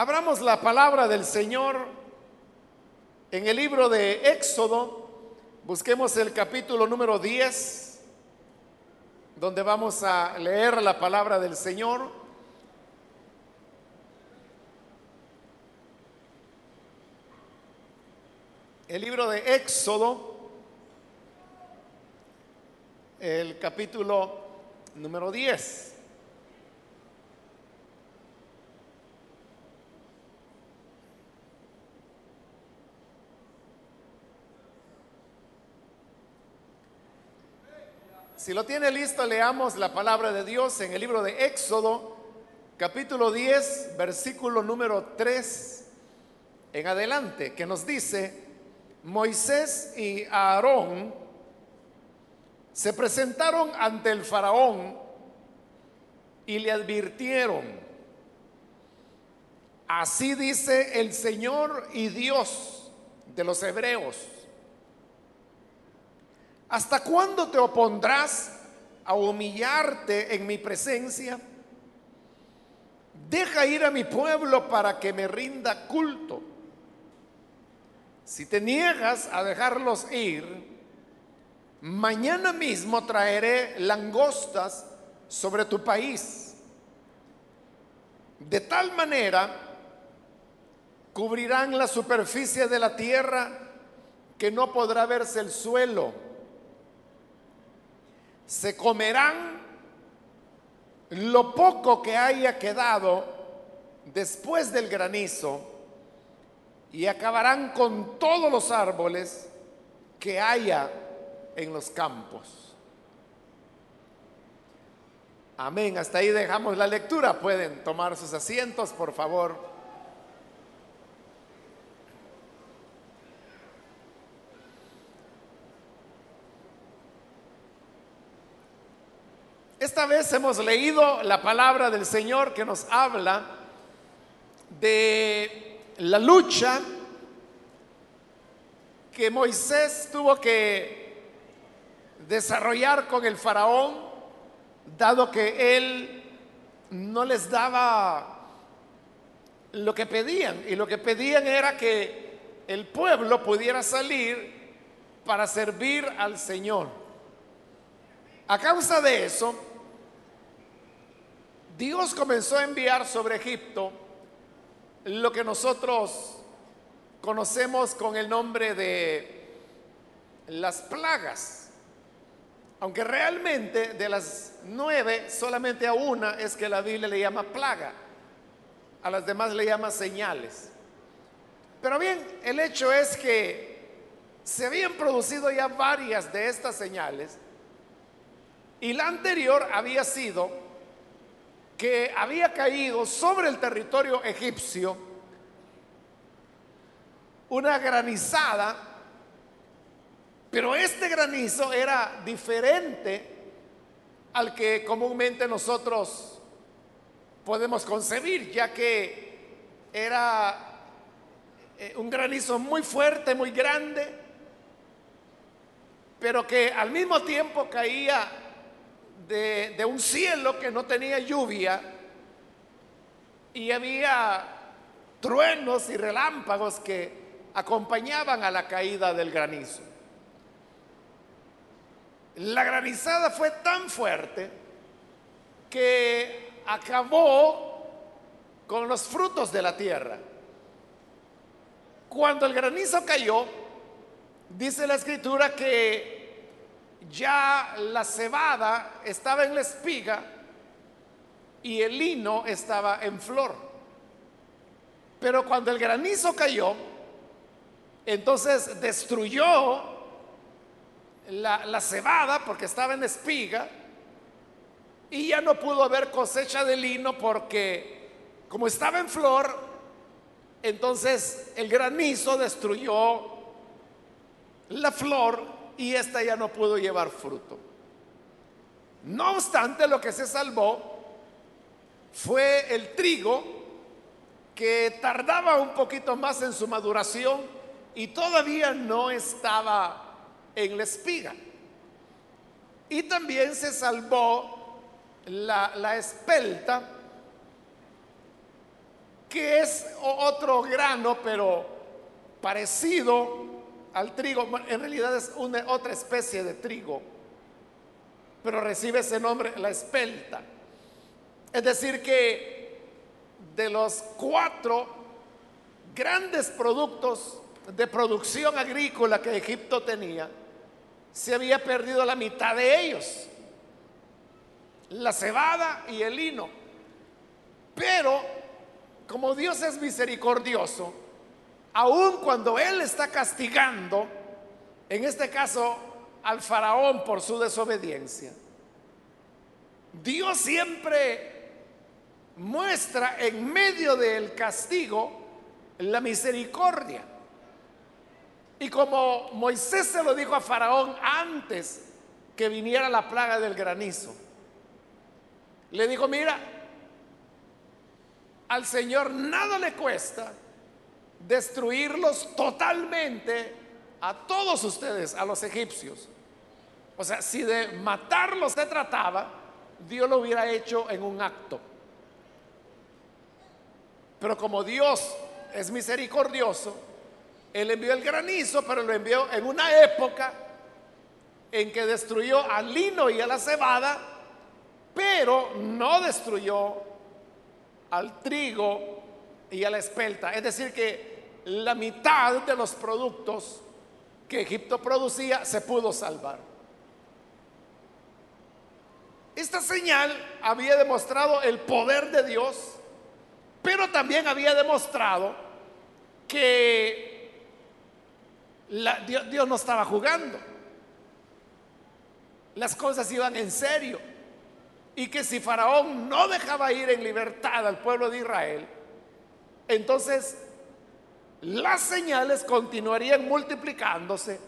Abramos la palabra del Señor en el libro de Éxodo. Busquemos el capítulo número 10, donde vamos a leer la palabra del Señor. El libro de Éxodo, el capítulo número 10. Si lo tiene listo, leamos la palabra de Dios en el libro de Éxodo, capítulo 10, versículo número 3 en adelante, que nos dice, Moisés y Aarón se presentaron ante el faraón y le advirtieron, así dice el Señor y Dios de los hebreos ¿Hasta cuándo te opondrás a humillarte en mi presencia? Deja ir a mi pueblo para que me rinda culto. Si te niegas a dejarlos ir, mañana mismo traeré langostas sobre tu país. De tal manera cubrirán la superficie de la tierra que no podrá verse el suelo se comerán lo poco que haya quedado después del granizo y acabarán con todos los árboles que haya en los campos. Amén. Hasta ahí dejamos la lectura. Pueden tomar sus asientos, por favor. Esta vez hemos leído la palabra del Señor que nos habla de la lucha que Moisés tuvo que desarrollar con el faraón, dado que él no les daba lo que pedían. Y lo que pedían era que el pueblo pudiera salir para servir al Señor. A causa de eso, Dios comenzó a enviar sobre Egipto lo que nosotros conocemos con el nombre de las plagas. Aunque realmente de las nueve, solamente a una es que la Biblia le llama plaga. A las demás le llama señales. Pero bien, el hecho es que se habían producido ya varias de estas señales y la anterior había sido que había caído sobre el territorio egipcio una granizada, pero este granizo era diferente al que comúnmente nosotros podemos concebir, ya que era eh, un granizo muy fuerte, muy grande, pero que al mismo tiempo caía de, un cielo que no tenía lluvia y había truenos y relámpagos que acompañaban a la caída del granizo. La granizada fue tan fuerte que acabó con los frutos de la tierra. Cuando el granizo cayó, dice la escritura que ya la cebada estaba en la espiga y el lino estaba en flor. Pero cuando el granizo cayó, entonces destruyó la, cebada porque estaba en espiga y ya no pudo haber cosecha de lino porque como estaba en flor, entonces el granizo destruyó la flor y esta ya no pudo llevar fruto. No obstante, lo que se salvó fue el trigo que tardaba un poquito más en su maduración y todavía no estaba en la espiga. Y también se salvó la, la espelta que es otro grano, pero parecido al trigo. En realidad es una, otra especie de trigo, pero recibe ese nombre, la espelta. Es decir, que de los cuatro grandes productos de producción agrícola que Egipto tenía, se había perdido la mitad de ellos, la cebada y el lino. Pero como Dios es misericordioso, aun cuando Él está castigando, en este caso al faraón por su desobediencia, Dios siempre muestra en medio del castigo la misericordia. Y como Moisés se lo dijo a Faraón antes que viniera la plaga del granizo, le dijo, mira, al Señor nada le cuesta destruirlos totalmente a todos ustedes, a los egipcios. O sea, si de matarlos se trataba, Dios lo hubiera hecho en un acto. Pero como Dios es misericordioso, Él envió el granizo, pero lo envió en una época en que destruyó al lino y a la cebada, pero no destruyó al trigo y a la espelta. Es decir, que la mitad de los productos que Egipto producía se pudo salvar. Esta señal había demostrado el poder de Dios, pero también había demostrado que Dios, no estaba jugando. Las cosas iban en serio. Y que si Faraón no dejaba ir en libertad al pueblo de Israel, entonces las señales continuarían multiplicándose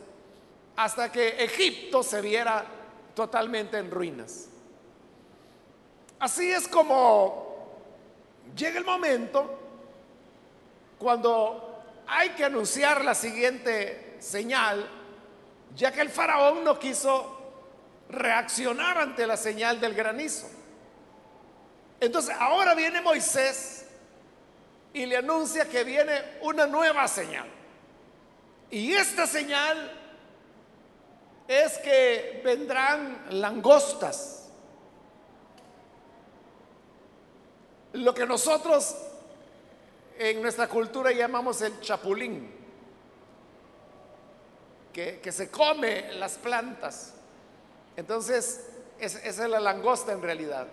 hasta que Egipto se viera totalmente en ruinas. Así es como llega el momento cuando hay que anunciar la siguiente señal, ya que el faraón no quiso reaccionar ante la señal del granizo. Entonces ahora viene Moisés y le anuncia que viene una nueva señal. Y esta señal es que vendrán langostas. Lo que nosotros en nuestra cultura llamamos el chapulín, que, que se come las plantas. Entonces, esa es la langosta en realidad.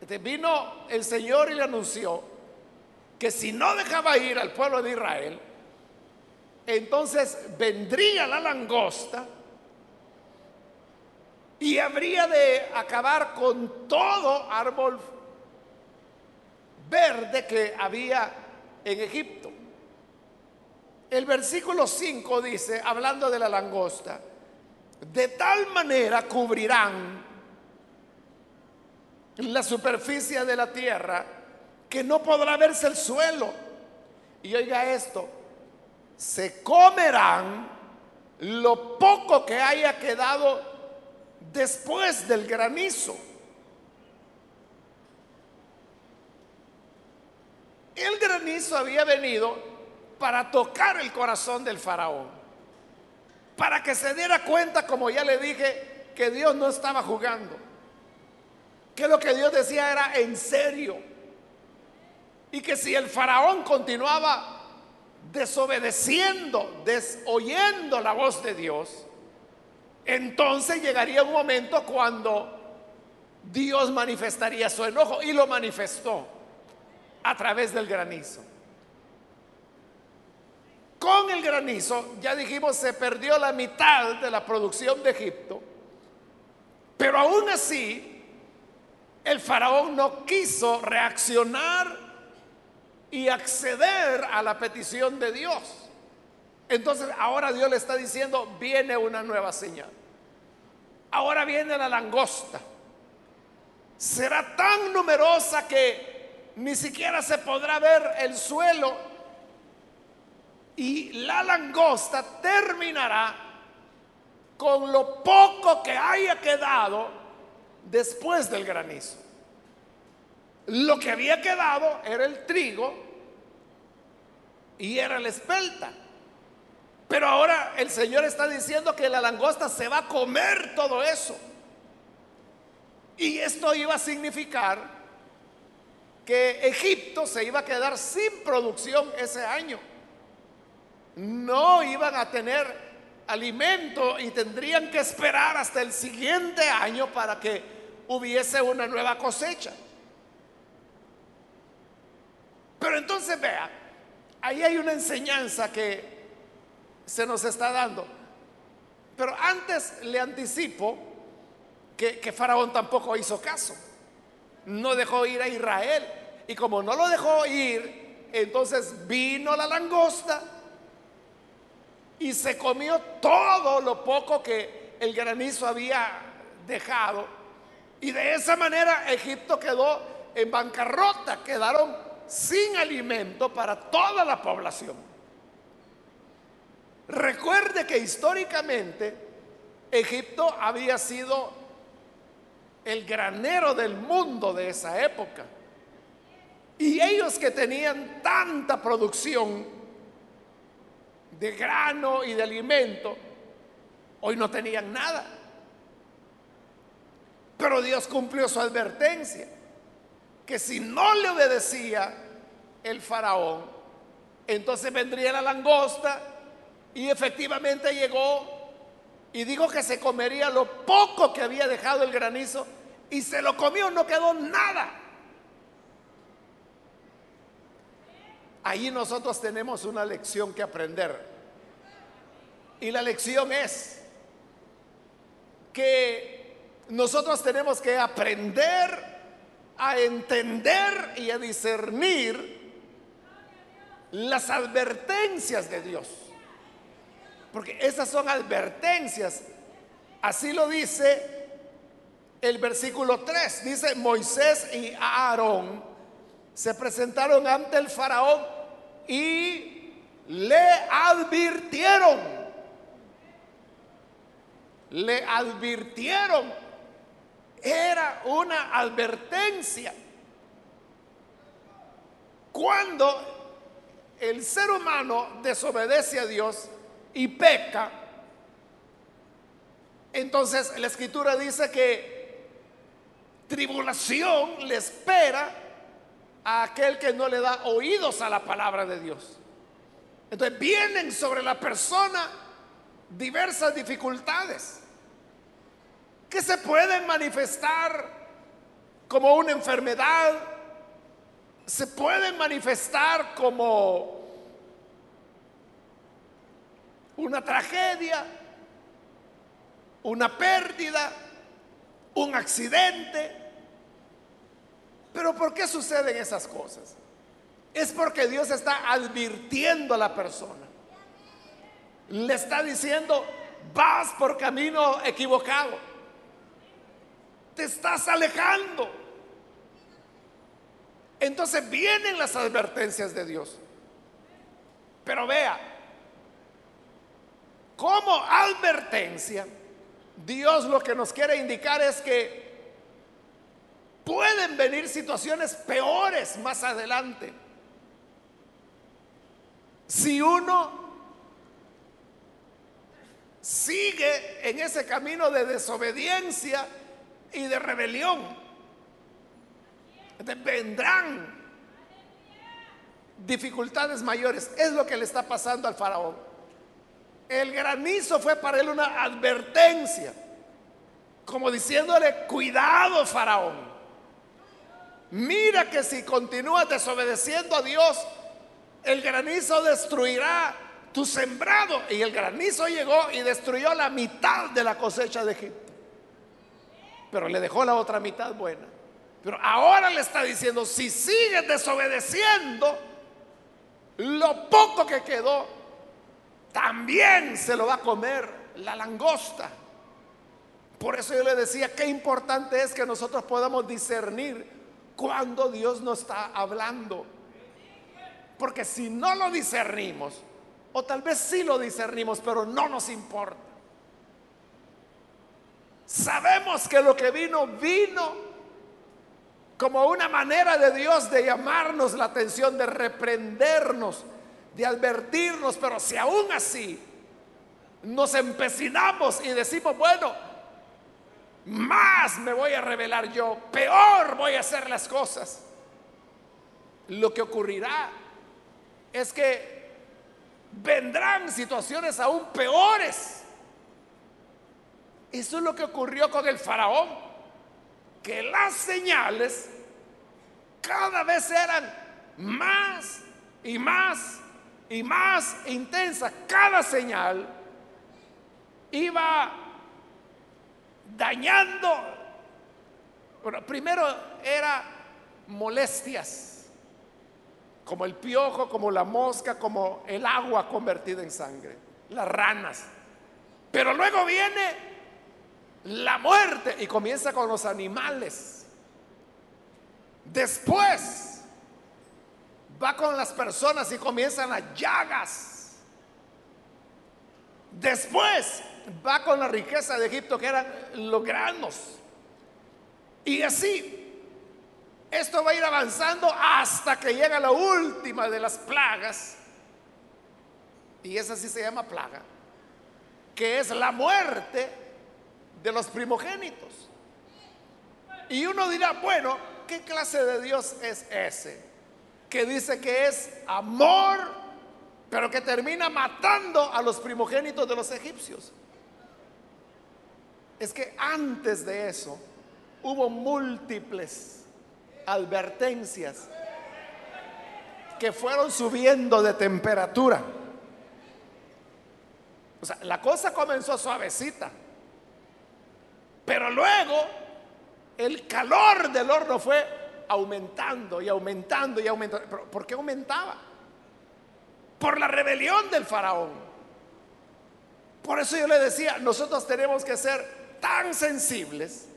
Este, vino el Señor y le anunció que si no dejaba ir al pueblo de Israel, entonces vendría la langosta y habría de acabar con todo árbol verde que había en Egipto. El versículo 5 dice, hablando de la langosta, de tal manera cubrirán la superficie de la tierra que no podrá verse el suelo. Y oiga esto, se comerán lo poco que haya quedado después del granizo. El granizo había venido para tocar el corazón del faraón para que se diera cuenta, como ya le dije, que Dios no estaba jugando, que lo que Dios decía era en serio, y que si el faraón continuaba desobedeciendo, desoyendo la voz de Dios, entonces llegaría un momento cuando Dios manifestaría su enojo y lo manifestó a través del granizo. Con el granizo, ya dijimos, se perdió la mitad de la producción de Egipto, pero aún así, el faraón no quiso reaccionar y acceder a la petición de Dios. Entonces ahora Dios le está diciendo, viene una nueva señal. Ahora viene la langosta. Será tan numerosa que ni siquiera se podrá ver el suelo y la langosta terminará con lo poco que haya quedado después del granizo. Lo que había quedado era el trigo y era la espelta. Pero ahora el Señor está diciendo que la langosta se va a comer todo eso. Y esto iba a significar que Egipto se iba a quedar sin producción ese año. No iban a tener alimento y tendrían que esperar hasta el siguiente año para que hubiese una nueva cosecha. Pero entonces vea, ahí hay una enseñanza que se nos está dando. Pero antes le anticipo que, que Faraón tampoco hizo caso. No dejó ir a Israel. Y como no lo dejó ir, entonces vino la langosta y se comió todo lo poco que el granizo había dejado. Y de esa manera Egipto quedó en bancarrota, quedaron sin alimento para toda la población. Recuerde que históricamente Egipto había sido el granero del mundo de esa época. Y ellos que tenían tanta producción de grano y de alimento, hoy no tenían nada. Pero Dios cumplió su advertencia, que si no le obedecía el faraón, entonces vendría la langosta y efectivamente llegó y dijo que se comería lo poco que había dejado el granizo y se lo comió, no quedó nada. Ahí nosotros tenemos una lección que aprender. Y la lección es que nosotros tenemos que aprender a entender y a discernir las advertencias de Dios. Porque esas son advertencias. Así lo dice el versículo 3. Dice, Moisés y Aarón se presentaron ante el faraón y le advirtieron, le advirtieron, era una advertencia. Cuando el ser humano desobedece a Dios y peca, entonces la escritura dice que tribulación le espera a aquel que no le da oídos a la palabra de Dios. Entonces vienen sobre la persona diversas dificultades se pueden manifestar como una enfermedad, se pueden manifestar como una tragedia, una pérdida, un accidente, pero ¿por qué suceden esas cosas? Es porque Dios está advirtiendo a la persona. Le está diciendo, vas por camino equivocado. Te estás alejando. Entonces vienen las advertencias de Dios. Pero vea, como advertencia, Dios lo que nos quiere indicar es que Pueden venir situaciones peores más adelante. Si uno sigue en ese camino de desobediencia y de rebelión, vendrán dificultades mayores. Es lo que le está pasando al faraón. El granizo fue para él una advertencia, como diciéndole, cuidado faraón. Mira que si continúas desobedeciendo a Dios, el granizo destruirá tu sembrado. Y el granizo llegó y destruyó la mitad de la cosecha de Egipto. Pero le dejó la otra mitad buena. Pero ahora le está diciendo, si sigues desobedeciendo, lo poco que quedó, también se lo va a comer la langosta. Por eso yo le decía, qué importante es que nosotros podamos discernir cuando Dios nos está hablando. Porque si no lo discernimos, o tal vez sí lo discernimos, pero no nos importa. Sabemos que lo que vino, vino como una manera de Dios de llamarnos la atención, de reprendernos, de advertirnos, pero si aún así nos empecinamos y decimos, bueno, más me voy a revelar yo, peor voy a hacer las cosas, lo que ocurrirá es que vendrán situaciones aún peores. Eso es lo que ocurrió con el faraón, que las señales cada vez eran más y más y más intensas. Cada señal iba dañando. Bueno, primero era molestias, como el piojo, como la mosca, como el agua convertida en sangre, las ranas. Pero luego viene la muerte y comienza con los animales. Después va con las personas y comienzan las llagas. Después va con la riqueza de Egipto que eran los granos. Y así, esto va a ir avanzando hasta que llega la última de las plagas. Y esa sí se llama plaga, que es la muerte de los primogénitos. Y uno dirá, bueno, ¿qué clase de Dios es ese? Que dice que es amor, pero que termina matando a los primogénitos de los egipcios es que antes de eso hubo múltiples advertencias que fueron subiendo de temperatura. O sea, la cosa comenzó suavecita, pero luego el calor del horno fue aumentando y aumentando y aumentando. ¿Por qué aumentaba? Por la rebelión del faraón. Por eso yo le decía, nosotros tenemos que ser tan sensibles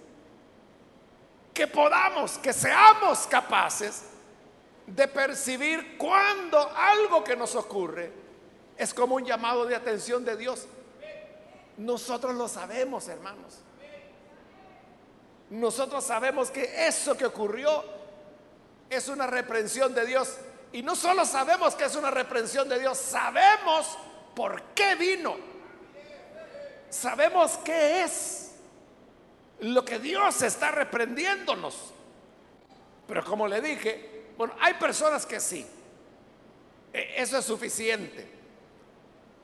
que podamos, que seamos capaces de percibir cuando algo que nos ocurre es como un llamado de atención de Dios. Nosotros lo sabemos, hermanos. Nosotros sabemos que eso que ocurrió es una reprensión de Dios. Y no solo sabemos que es una reprensión de Dios, sabemos por qué vino. Sabemos qué es lo que Dios está reprendiéndonos. Pero como le dije, bueno, hay personas que sí. E, eso es suficiente.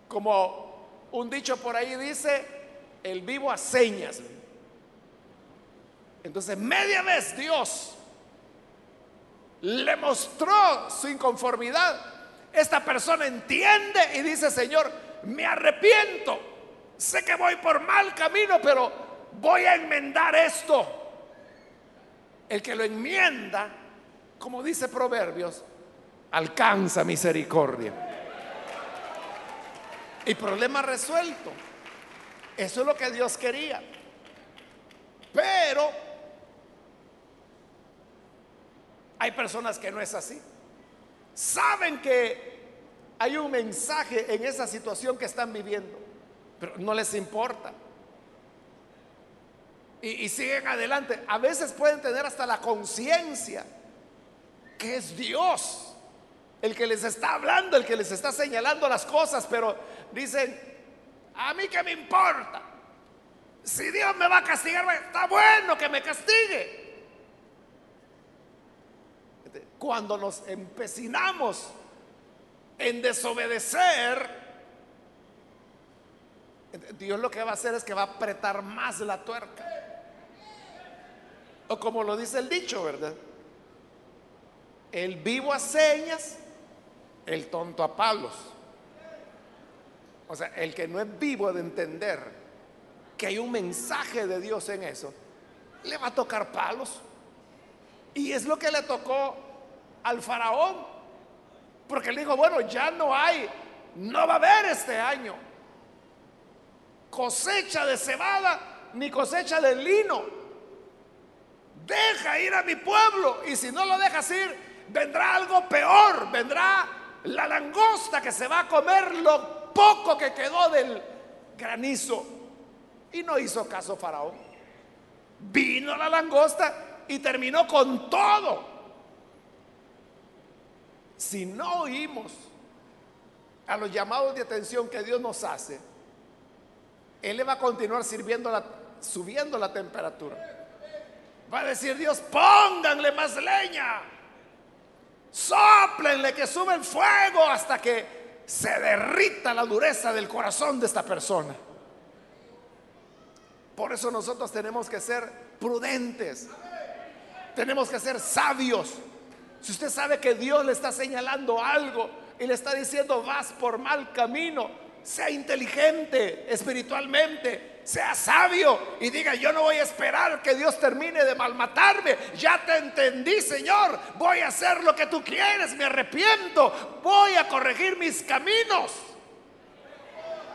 Como un dicho por ahí dice, el vivo a señas. Entonces, media vez Dios le mostró su inconformidad. Esta persona entiende y dice, Señor, me arrepiento. Sé que voy por mal camino, pero voy a enmendar esto. El que lo enmienda, como dice Proverbios, alcanza misericordia. Y problema resuelto. Eso es lo que Dios quería. Pero hay personas que no es así. Saben que hay un mensaje en esa situación que están viviendo, pero no les importa y, siguen adelante. A veces pueden tener hasta la conciencia que es Dios el que les está hablando, el que les está señalando las cosas, pero dicen, a mí que me importa. Si Dios me va a castigar, está bueno que me castigue. Cuando nos empecinamos en desobedecer, Dios lo que va a hacer es que va a apretar más la tuerca. O como lo dice el dicho, ¿verdad? El vivo a señas, el tonto a palos. O sea, el que no es vivo de entender que hay un mensaje de Dios en eso, le va a tocar palos. Y es lo que le tocó al faraón. Porque le dijo, bueno, ya no hay, no va a haber este año cosecha de cebada ni cosecha de lino deja ir a mi pueblo y si no lo dejas ir, vendrá algo peor, vendrá la langosta que se va a comer lo poco que quedó del granizo. Y no hizo caso Faraón. Vino la langosta y terminó con todo. Si no oímos a los llamados de atención que Dios nos hace, Él le va a continuar sirviendo la, subiendo la temperatura. Va a decir Dios, pónganle más leña. Soplenle que sube el fuego hasta que se derrita la dureza del corazón de esta persona. Por eso nosotros tenemos que ser prudentes. Tenemos que ser sabios. Si usted sabe que Dios le está señalando algo y le está diciendo vas por mal camino, sea inteligente espiritualmente, sea sabio y diga, yo no voy a esperar que Dios termine de malmatarme. Ya te entendí, Señor. Voy a hacer lo que tú quieres, me arrepiento. Voy a corregir mis caminos.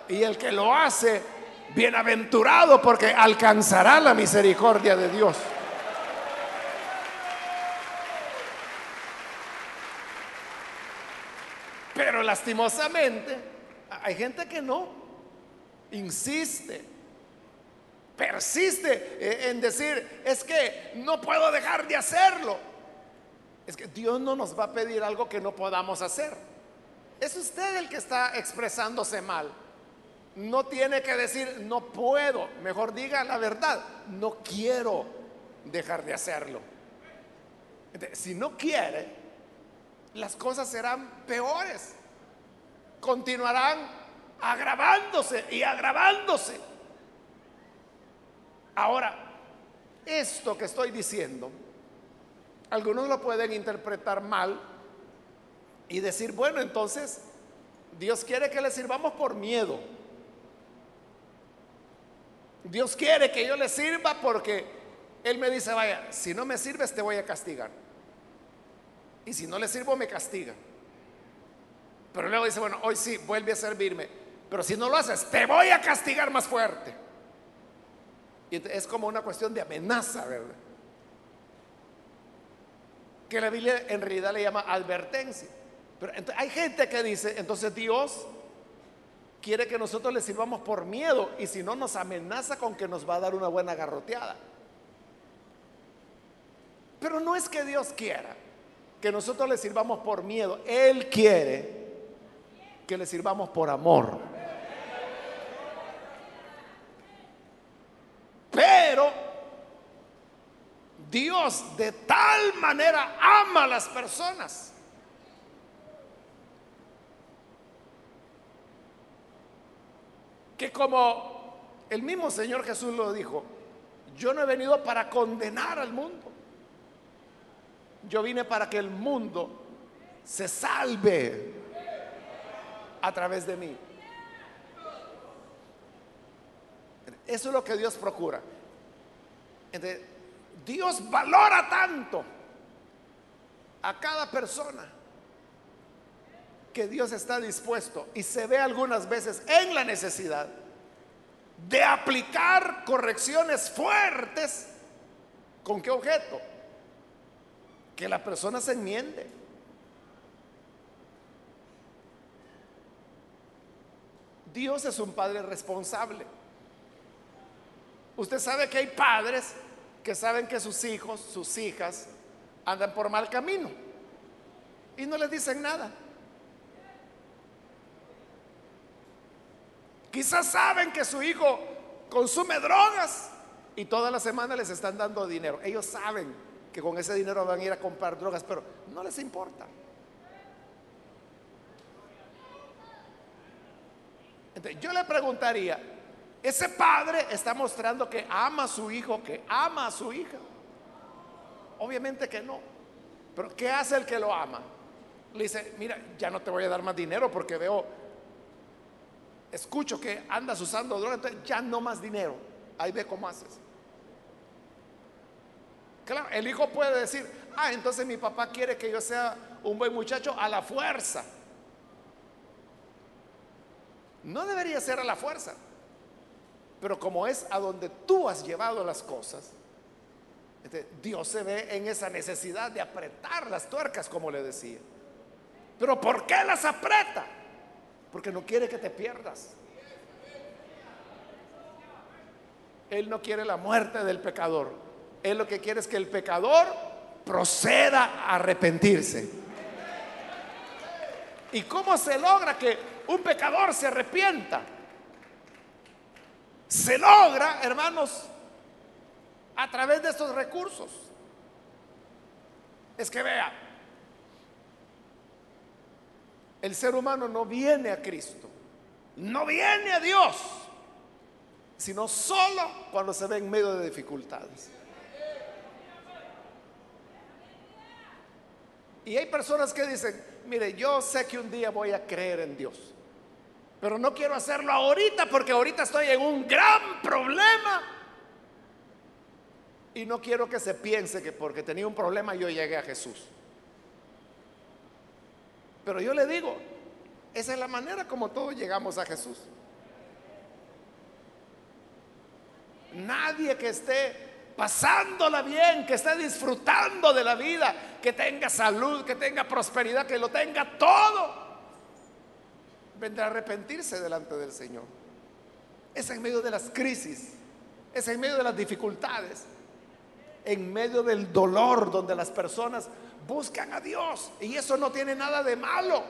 Y el que lo hace, bienaventurado porque alcanzará la misericordia de Dios. Pero lastimosamente, hay gente que no, insiste, persiste eh, en decir, es que no puedo dejar de hacerlo. Es que Dios no nos va a pedir algo que no podamos hacer. Es usted el que está expresándose mal. No tiene que decir, no puedo. Mejor diga la verdad, no quiero dejar de hacerlo. si no quiere, las cosas serán peores. Continuarán agravándose y agravándose. Ahora, esto que estoy diciendo, algunos lo pueden interpretar mal y decir, bueno, entonces Dios quiere que le sirvamos por miedo. Dios quiere que yo le sirva porque Él me dice, vaya, si no me sirves te voy a castigar. Y si no le sirvo, me castiga. Pero luego dice, bueno, hoy sí, vuelve a servirme. Pero si no lo haces, te voy a castigar más fuerte. Y es como una cuestión de amenaza, ¿verdad? Que la Biblia en realidad le llama advertencia. Pero hay gente que dice, entonces Dios quiere que nosotros le sirvamos por miedo y si no nos amenaza con que nos va a dar una buena garroteada. Pero no es que Dios quiera que nosotros le sirvamos por miedo. Él quiere que le sirvamos por amor. Pero Dios de tal manera ama a las personas. Que como el mismo Señor Jesús lo dijo, yo no he venido para condenar al mundo, yo vine para que el mundo se salve a través de mí. Eso es lo que Dios procura. Dios valora tanto a cada persona que Dios está dispuesto y se ve algunas veces en la necesidad de aplicar correcciones fuertes. ¿Con qué objeto? que la persona se enmiende. Dios es un padre responsable. Usted sabe que hay padres que saben que sus hijos, sus hijas, andan por mal camino y no les dicen nada. Quizás saben que su hijo consume drogas y toda la semana les están dando dinero. Ellos saben que con ese dinero van a ir a comprar drogas, pero no les importa. Entonces, yo le preguntaría, ese padre está mostrando que ama a su hijo, que ama a su hija. Obviamente que no. Pero ¿qué hace el que lo ama? Le dice, mira, ya no te voy a dar más dinero porque veo, escucho que andas usando drogas, entonces ya no más dinero. Ahí ve cómo haces. Claro, el hijo puede decir, ah, entonces mi papá quiere que yo sea un buen muchacho a la fuerza. No debería ser a la fuerza. Pero como es a donde tú has llevado las cosas, este, Dios se ve en esa necesidad de apretar las tuercas, como le decía. Pero ¿por qué las aprieta? Porque no quiere que te pierdas. Él no quiere la muerte del pecador Él lo que quiere es que el pecador proceda a arrepentirse. ¿Y cómo se logra que un pecador se arrepienta? Se logra, hermanos, a través de estos recursos. Es que vea, el ser humano no viene a Cristo, no viene a Dios, sino solo cuando se ve en medio de dificultades. Y hay personas que dicen, mire, yo sé que un día voy a creer en Dios, pero no quiero hacerlo ahorita porque ahorita estoy en un gran problema. Y no quiero que se piense que porque tenía un problema yo llegué a Jesús. Pero yo le digo, esa es la manera como todos llegamos a Jesús. Nadie que esté pasándola bien, que esté disfrutando de la vida, que tenga salud, que tenga prosperidad, que lo tenga todo, vendrá a arrepentirse delante del Señor. Es en medio de las crisis, es en medio de las dificultades, en medio del dolor donde las personas buscan a Dios. Y eso no tiene nada de malo.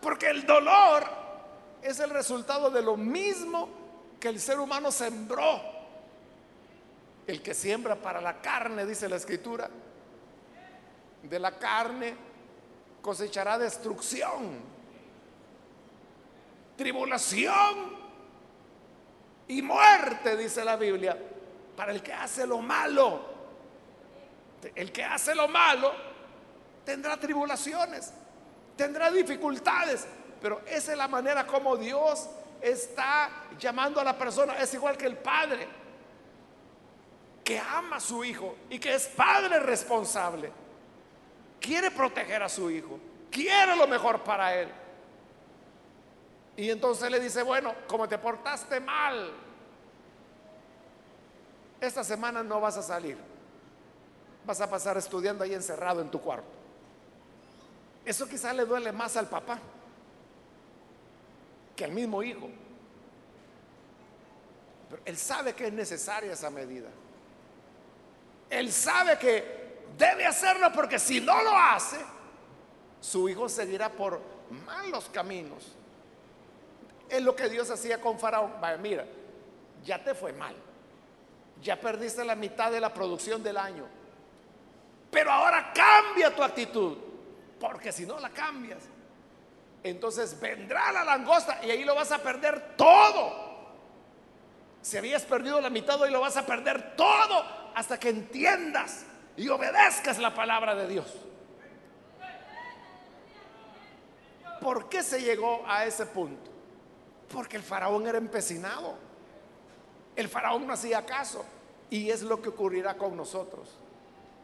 Porque el dolor es el resultado de lo mismo que el ser humano sembró. El que siembra para la carne, dice la escritura, de la carne cosechará destrucción, tribulación y muerte, dice la Biblia, para el que hace lo malo. El que hace lo malo tendrá tribulaciones, tendrá dificultades, pero esa es la manera como Dios está llamando a la persona. Es igual que el padre que ama a su hijo y que es padre responsable. Quiere proteger a su hijo, quiere lo mejor para él. Y entonces le dice, bueno, como te portaste mal, esta semana no vas a salir. Vas a pasar estudiando ahí encerrado en tu cuarto. Eso quizá le duele más al papá que al mismo hijo. Pero él sabe que es necesaria esa medida. Él sabe que debe hacerlo porque si no lo hace, su hijo seguirá por malos caminos. Es lo que Dios hacía con Faraón. Mira, ya te fue mal. Ya perdiste la mitad de la producción del año. Pero ahora cambia tu actitud. Porque si no la cambias, entonces vendrá la langosta y ahí lo vas a perder todo. Si habías perdido la mitad, hoy lo vas a perder todo hasta que entiendas y obedezcas la palabra de Dios. ¿Por qué se llegó a ese punto? Porque el faraón era empecinado. El faraón no hacía caso. Y es lo que ocurrirá con nosotros.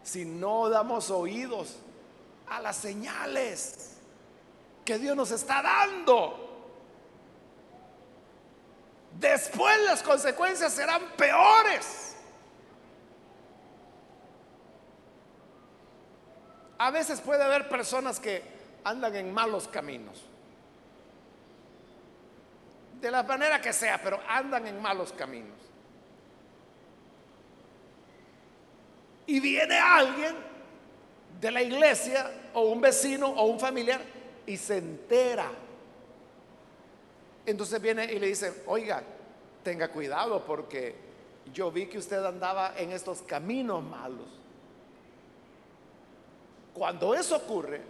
Si no damos oídos a las señales que Dios nos está dando. Después las consecuencias serán peores. A veces puede haber personas que andan en malos caminos. De la manera que sea, pero andan en malos caminos. Y viene alguien de la iglesia o un vecino o un familiar y se entera. Entonces viene y le dice, oiga, tenga cuidado porque yo vi que usted andaba en estos caminos malos. Cuando eso ocurre,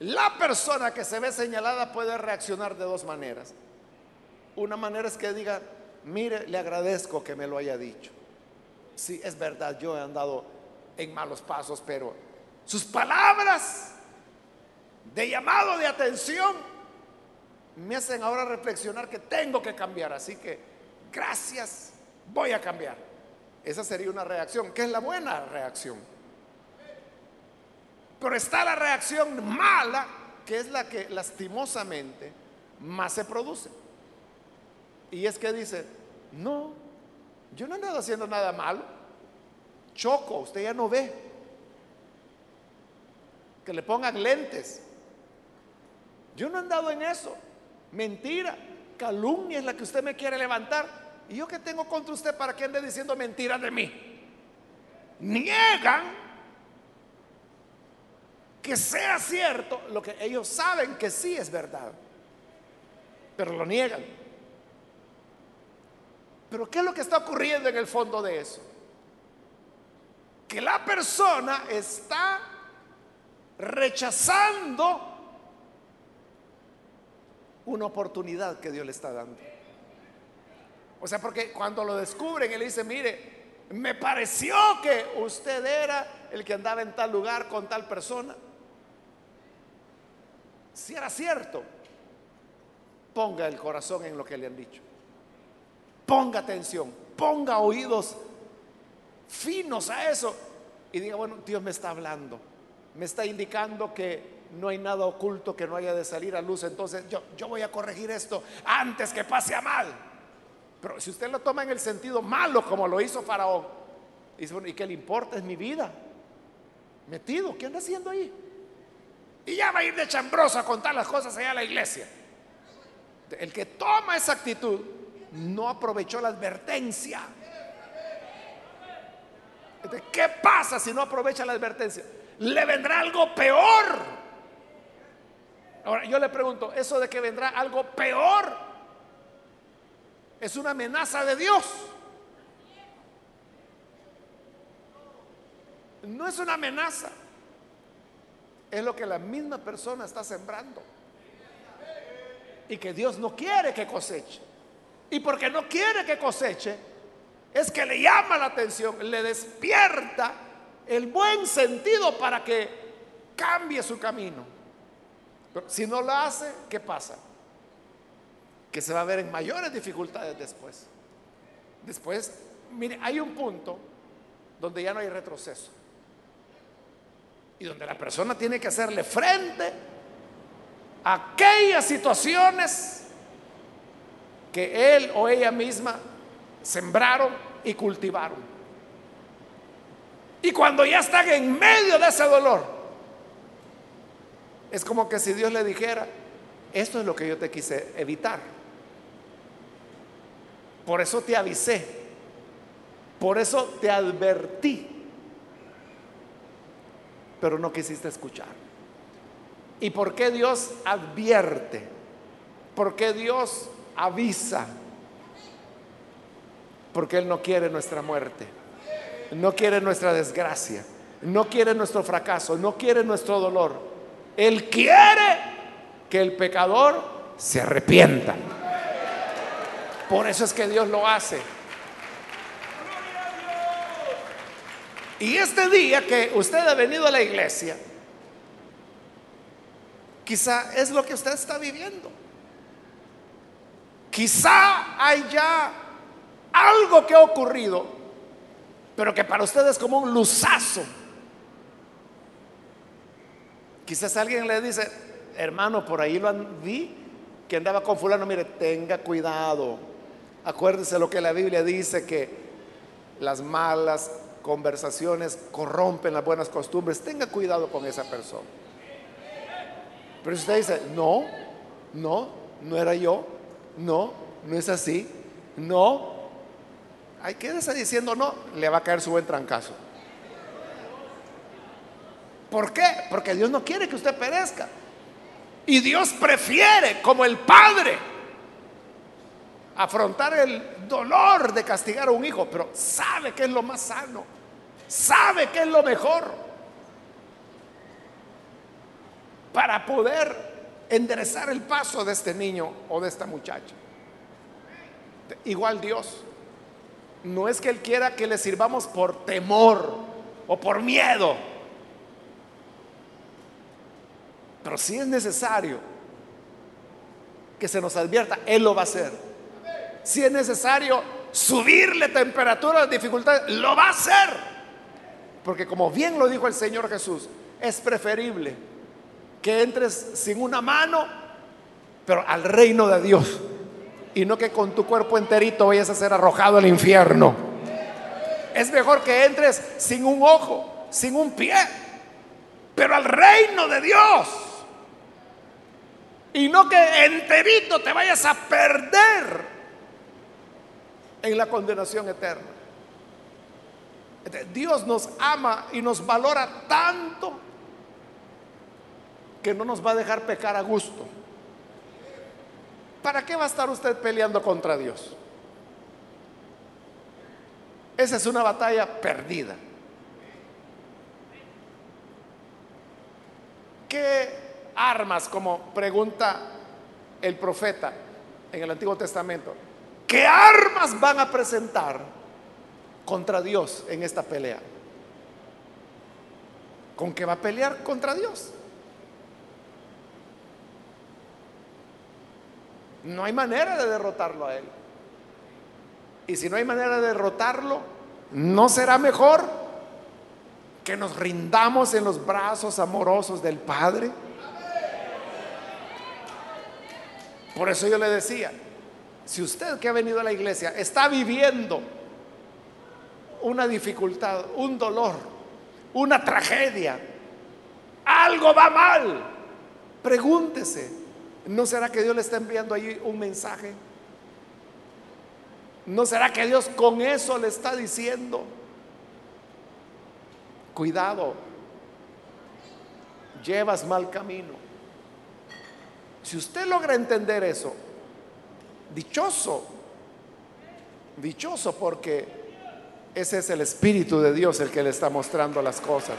la persona que se ve señalada puede reaccionar de dos maneras. Una manera es que diga, mire, le agradezco que me lo haya dicho. Sí, es verdad, yo he andado en malos pasos, pero sus palabras de llamado de atención, me hacen ahora reflexionar que tengo que cambiar. Así que, gracias, voy a cambiar. Esa sería una reacción, que es la buena reacción. Pero está la reacción mala, que es la que lastimosamente más se produce. Y es que dice, no, yo no he andado haciendo nada malo. Choco, usted ya no ve. Que le pongan lentes. Yo no he andado en eso. Mentira, calumnia es la que usted me quiere levantar. ¿Y yo qué tengo contra usted para que ande diciendo mentiras de mí? Niegan que sea cierto lo que ellos saben que sí es verdad, pero lo niegan. Pero ¿qué es lo que está ocurriendo en el fondo de eso? Que la persona está rechazando una oportunidad que Dios le está dando. O sea, porque cuando lo descubren, él dice, mire, me pareció que usted era el que andaba en tal lugar con tal persona. Si era cierto, ponga el corazón en lo que le han dicho. Ponga atención, ponga oídos finos a eso y diga, bueno, Dios me está hablando, me está indicando que no hay nada oculto que no haya de salir a luz, entonces yo, yo voy a corregir esto antes que pase a mal. Pero si usted lo toma en el sentido malo, como lo hizo Faraón, dice, bueno, ¿y qué le importa? Es mi vida. Metido, ¿qué anda haciendo ahí? Y ya va a ir de chambroso a contar las cosas allá a la iglesia. El que toma esa actitud no aprovechó la advertencia. ¿Qué pasa si no aprovecha la advertencia? Le vendrá algo peor. Ahora yo le pregunto, ¿eso de que vendrá algo peor es una amenaza de Dios? No es una amenaza es lo que la misma persona está sembrando. Y que Dios no quiere que coseche. Y porque no quiere que coseche, es que le llama la atención, le despierta el buen sentido para que cambie su camino. Pero si no lo hace, ¿qué pasa? Que se va a ver en mayores dificultades después. Después, mire, hay un punto donde ya no hay retroceso y donde la persona tiene que hacerle frente a aquellas situaciones que él o ella misma sembraron y cultivaron. Y cuando ya están en medio de ese dolor, es como que si Dios le dijera, esto es lo que yo te quise evitar. Por eso te avisé, por eso te advertí pero no quisiste escuchar. ¿Y por qué Dios advierte? ¿Por qué Dios avisa? Porque Él no quiere nuestra muerte, no quiere nuestra desgracia, no quiere nuestro fracaso, no quiere nuestro dolor. Él quiere que el pecador se arrepienta. Por eso es que Dios lo hace. Y este día que usted ha venido a la iglesia, quizá es lo que usted está viviendo. Quizá hay ya algo que ha ocurrido, pero que para usted es como un luzazo. Quizás alguien le dice, hermano, por ahí lo vi, que andaba con fulano, mire, tenga cuidado. Acuérdese lo que la Biblia dice, que las malas conversaciones corrompen las buenas costumbres, tenga cuidado con esa persona. Pero si usted dice, no, no, no era yo, no, no es así, no, hay que estar diciendo no, le va a caer su buen trancazo. ¿Por qué? Porque Dios no quiere que usted perezca. Y Dios prefiere, como el Padre, afrontar el dolor de castigar a un hijo, pero sabe que es lo más sano sabe que es lo mejor para poder enderezar el paso de este niño o de esta muchacha. Igual Dios, no es que Él quiera que le sirvamos por temor o por miedo, pero si es necesario que se nos advierta, Él lo va a hacer. Si es necesario subirle temperatura a las dificultades, lo va a hacer. Porque como bien lo dijo el Señor Jesús, es preferible que entres sin una mano, pero al reino de Dios. Y no que con tu cuerpo enterito vayas a ser arrojado al infierno. Es mejor que entres sin un ojo, sin un pie, pero al reino de Dios. Y no que enterito te vayas a perder en la condenación eterna. Dios nos ama y nos valora tanto que no nos va a dejar pecar a gusto. ¿Para qué va a estar usted peleando contra Dios? Esa es una batalla perdida. ¿Qué armas, como pregunta el profeta en el Antiguo Testamento, qué armas van a presentar contra Dios en esta pelea? ¿Con qué va a pelear contra Dios? No hay manera de derrotarlo a Él. Y si no hay manera de derrotarlo, ¿no será mejor que nos rindamos en los brazos amorosos del Padre? Por eso yo le decía, si usted que ha venido a la iglesia está viviendo una dificultad, un dolor, una tragedia, algo va mal, pregúntese, ¿no será que Dios le está enviando ahí un mensaje? ¿No será que Dios con eso le está diciendo? Cuidado, llevas mal camino. Si usted logra entender eso, dichoso, dichoso porque ese es el Espíritu de Dios el que le está mostrando las cosas.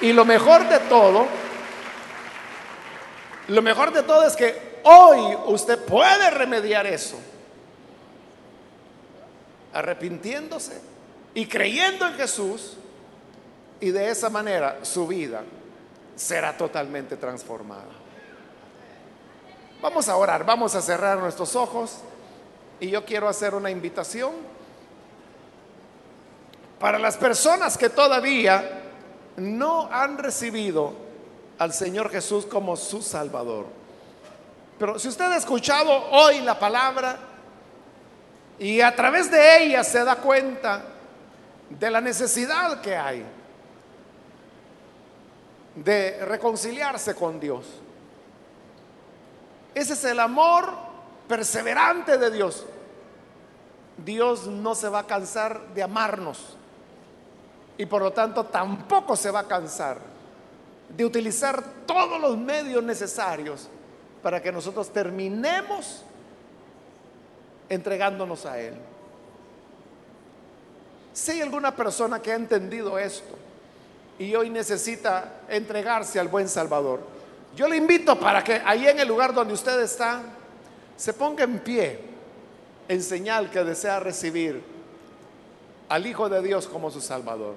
Y lo mejor de todo lo mejor de todo es que hoy usted puede remediar eso. Arrepintiéndose y creyendo en Jesús. Y de esa manera su vida será totalmente transformada. Vamos a orar, vamos a cerrar nuestros ojos. Y yo quiero hacer una invitación para las personas que todavía no han recibido al Señor Jesús como su Salvador. Pero si usted ha escuchado hoy la palabra y a través de ella se da cuenta de la necesidad que hay de reconciliarse con Dios. Ese es el amor perseverante de Dios. Dios no se va a cansar de amarnos y por lo tanto tampoco se va a cansar de utilizar todos los medios necesarios para que nosotros terminemos entregándonos a Él. Si hay alguna persona que ha entendido esto y hoy necesita entregarse al buen Salvador, yo le invito para que ahí en el lugar donde usted está, se ponga en pie en señal que desea recibir al Hijo de Dios como su Salvador.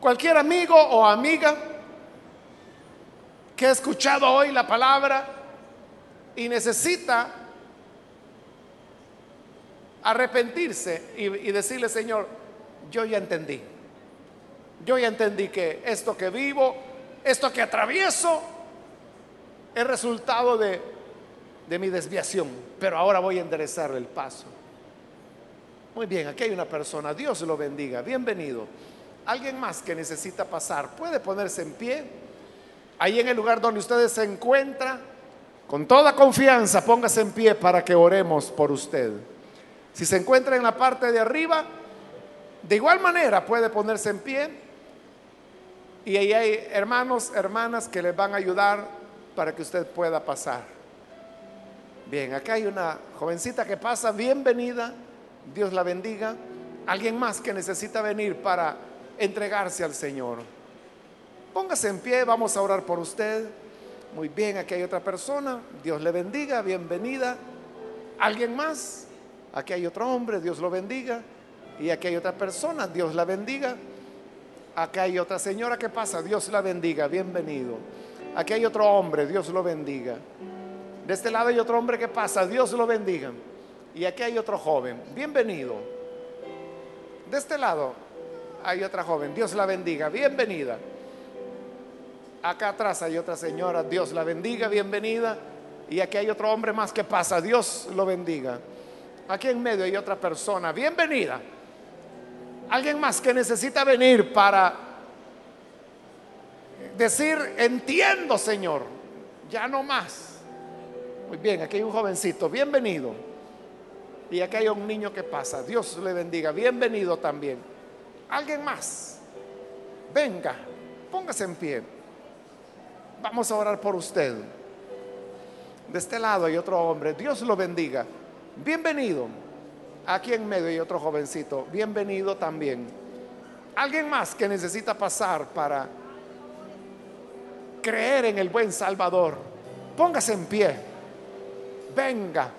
Cualquier amigo o amiga que ha escuchado hoy la palabra y necesita arrepentirse y, decirle, Señor, yo ya entendí. Yo ya entendí que esto que vivo, esto que atravieso, es resultado de, de mi desviación, pero ahora voy a enderezar el paso. Muy bien, aquí hay una persona, Dios lo bendiga, bienvenido. Alguien más que necesita pasar, puede ponerse en pie ahí en el lugar donde ustedes se encuentran, con toda confianza, póngase en pie para que oremos por usted. Si se encuentra en la parte de arriba, de igual manera puede ponerse en pie. Y ahí hay hermanos, hermanas que les van a ayudar para que usted pueda pasar. Bien, acá hay una jovencita que pasa, bienvenida, Dios la bendiga. Alguien más que necesita venir para entregarse al Señor. Póngase en pie, vamos a orar por usted. Muy bien, aquí hay otra persona. Dios le bendiga, bienvenida. ¿Alguien más? Aquí hay otro hombre, Dios lo bendiga. Y aquí hay otra persona, Dios la bendiga. Acá hay otra señora que pasa, Dios la bendiga, bienvenido. Aquí hay otro hombre, Dios lo bendiga. De este lado hay otro hombre que pasa, Dios lo bendiga. Y aquí hay otro joven, bienvenido. De este lado hay otra joven, Dios la bendiga, bienvenida. Acá atrás hay otra señora, Dios la bendiga, bienvenida. Y aquí hay otro hombre más que pasa, Dios lo bendiga. Aquí en medio hay otra persona, bienvenida. Alguien más que necesita venir para decir, entiendo Señor, ya no más. Muy bien, aquí hay un jovencito, bienvenido. Y aquí hay un niño que pasa, Dios le bendiga, bienvenido también. ¿Alguien más? Venga, póngase en pie. Vamos a orar por usted. De este lado hay otro hombre, Dios lo bendiga. Bienvenido. Aquí en medio hay otro jovencito, bienvenido también. Alguien más que necesita pasar para creer en el buen Salvador. Póngase en pie. Venga.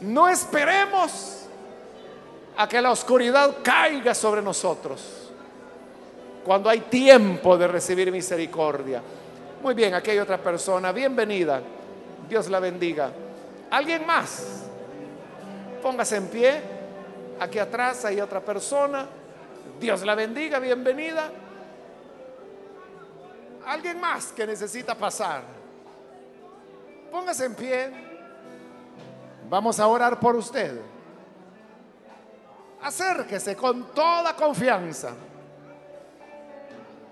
No esperemos a que la oscuridad caiga sobre nosotros. Cuando hay tiempo de recibir misericordia. Muy bien, aquí hay otra persona. Bienvenida. Dios la bendiga. ¿Alguien más? Póngase en pie. Aquí atrás hay otra persona. Dios la bendiga. Bienvenida. ¿Alguien más que necesita pasar? Póngase en pie. Vamos a orar por usted. Acérquese con toda confianza.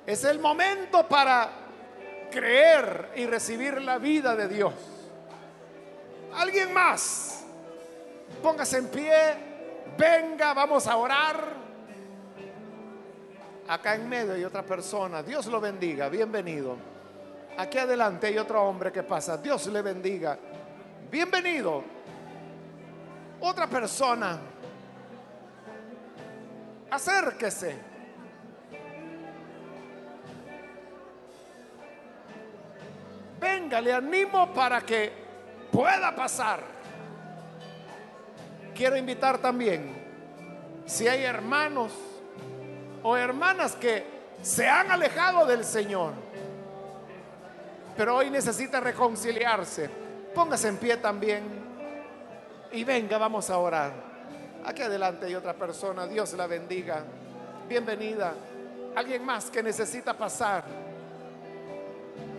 Es el momento para creer y recibir la vida de Dios. ¿Alguien más? Póngase en pie. Venga, vamos a orar. Acá en medio hay otra persona. Dios lo bendiga. Bienvenido. Aquí adelante hay otro hombre que pasa. Dios le bendiga. Bienvenido. Otra persona. Acérquese. Venga, le animo para que pueda pasar. Quiero invitar también, si hay hermanos o hermanas que se han alejado del Señor, pero hoy necesita reconciliarse, póngase en pie también y venga, vamos a orar. Aquí adelante hay otra persona, Dios la bendiga. Bienvenida. Alguien más que necesita pasar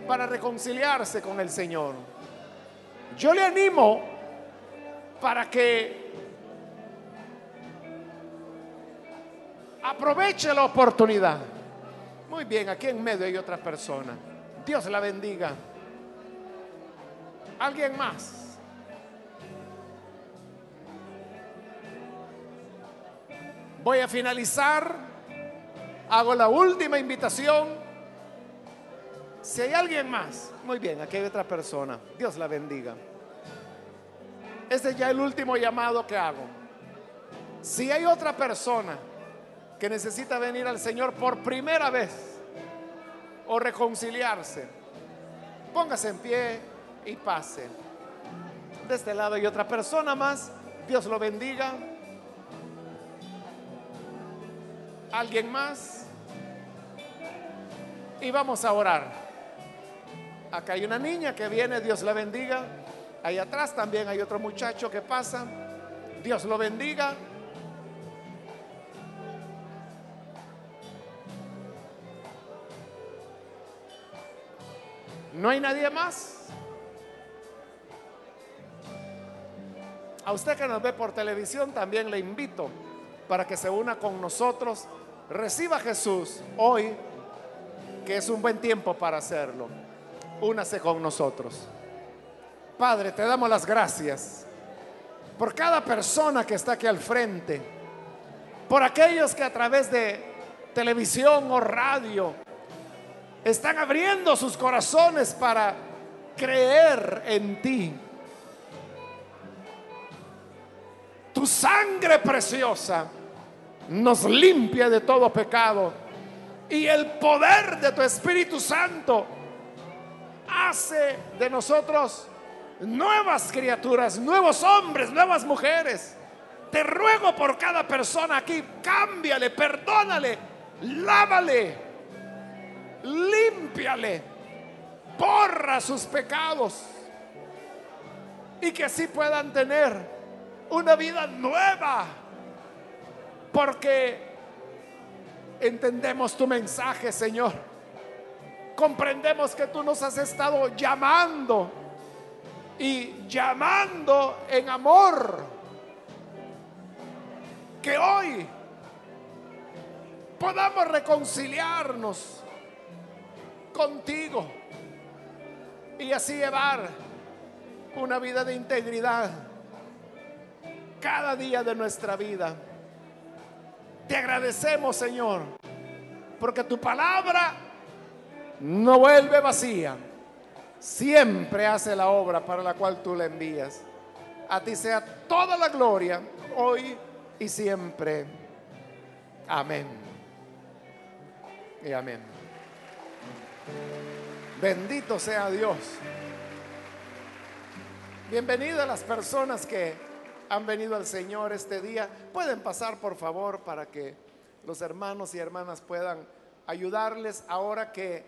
para reconciliarse con el Señor. Yo le animo para que Aproveche la oportunidad. Muy bien, aquí en medio hay otra persona. Dios la bendiga. ¿Alguien más? Voy a finalizar. Hago la última invitación. Si hay alguien más, muy bien, aquí hay otra persona. Dios la bendiga. Este es ya el último llamado que hago. Si hay otra persona que necesita venir al Señor por primera vez o reconciliarse, póngase en pie y pase. De este lado hay otra persona más. Dios lo bendiga. ¿Alguien más? Y vamos a orar. Acá hay una niña que viene, Dios la bendiga. Ahí atrás también hay otro muchacho que pasa. Dios lo bendiga. ¿No hay nadie más? A usted que nos ve por televisión también le invito para que se una con nosotros. Reciba a Jesús hoy, que es un buen tiempo para hacerlo. Únase con nosotros. Padre, te damos las gracias por cada persona que está aquí al frente, por aquellos que a través de televisión o radio están abriendo sus corazones para creer en ti. Tu sangre preciosa nos limpia de todo pecado y el poder de tu Espíritu Santo hace de nosotros nuevas criaturas, nuevos hombres, nuevas mujeres. Te ruego por cada persona aquí, cámbiale, perdónale, lávale límpiale, borra sus pecados y que así puedan tener una vida nueva, porque entendemos tu mensaje, Señor. Comprendemos que tú nos has estado llamando y llamando en amor. Que hoy podamos reconciliarnos contigo y así llevar una vida de integridad cada día de nuestra vida. Te agradecemos, Señor, porque tu palabra no vuelve vacía. Siempre hace la obra para la cual tú la envías. A ti sea toda la gloria, hoy y siempre. Amén. Y amén. Bendito sea Dios. Bienvenidas las personas que han venido al Señor este día. Pueden pasar, por favor, para que los hermanos y hermanas puedan ayudarles ahora que